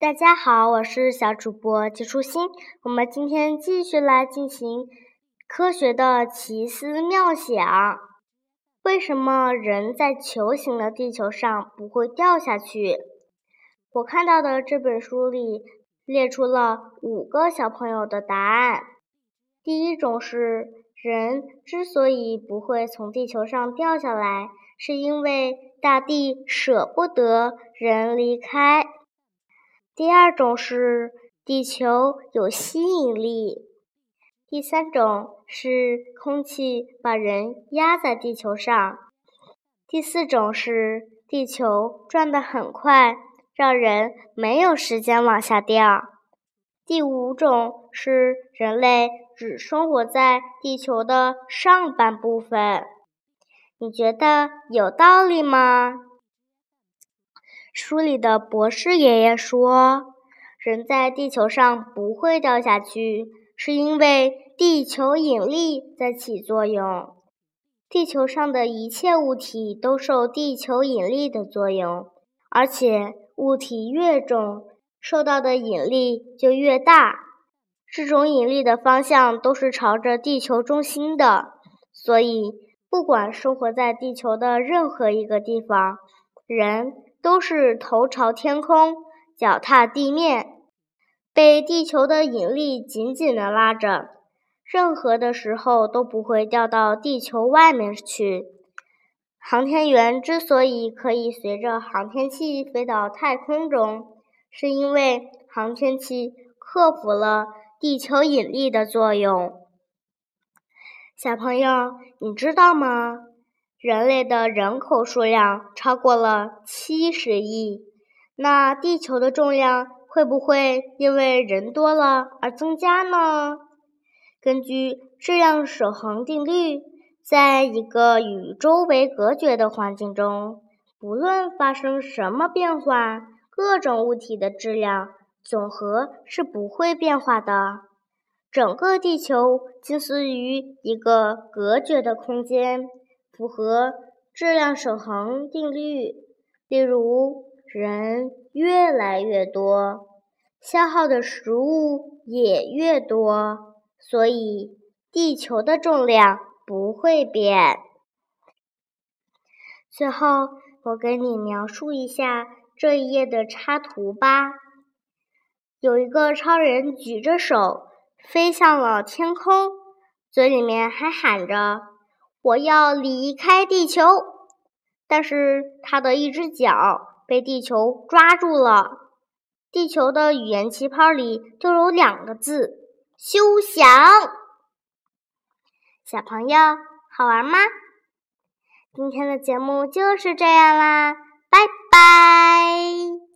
大家好，我是小主播季初心。我们今天继续来进行科学的奇思妙想。为什么人在球形的地球上不会掉下去？我看到的这本书里列出了五个小朋友的答案。第一种是，人之所以不会从地球上掉下来，是因为大地舍不得人离开。第二种是地球有吸引力，第三种是空气把人压在地球上，第四种是地球转得很快，让人没有时间往下掉，第五种是人类只生活在地球的上半部分。你觉得有道理吗？书里的博士爷爷说：“人在地球上不会掉下去，是因为地球引力在起作用。地球上的一切物体都受地球引力的作用，而且物体越重，受到的引力就越大。这种引力的方向都是朝着地球中心的，所以不管生活在地球的任何一个地方，人。”都是头朝天空，脚踏地面，被地球的引力紧紧地拉着，任何的时候都不会掉到地球外面去。航天员之所以可以随着航天器飞到太空中，是因为航天器克服了地球引力的作用。小朋友，你知道吗？人类的人口数量超过了七十亿，那地球的重量会不会因为人多了而增加呢？根据质量守恒定律，在一个与周围隔绝的环境中，不论发生什么变化，各种物体的质量总和是不会变化的。整个地球近似于一个隔绝的空间。符合质量守恒定律，例如人越来越多，消耗的食物也越多，所以地球的重量不会变。最后，我给你描述一下这一页的插图吧。有一个超人举着手飞向了天空，嘴里面还喊着。我要离开地球，但是他的一只脚被地球抓住了。地球的语言气泡里就有两个字：休想。小朋友，好玩吗？今天的节目就是这样啦，拜拜。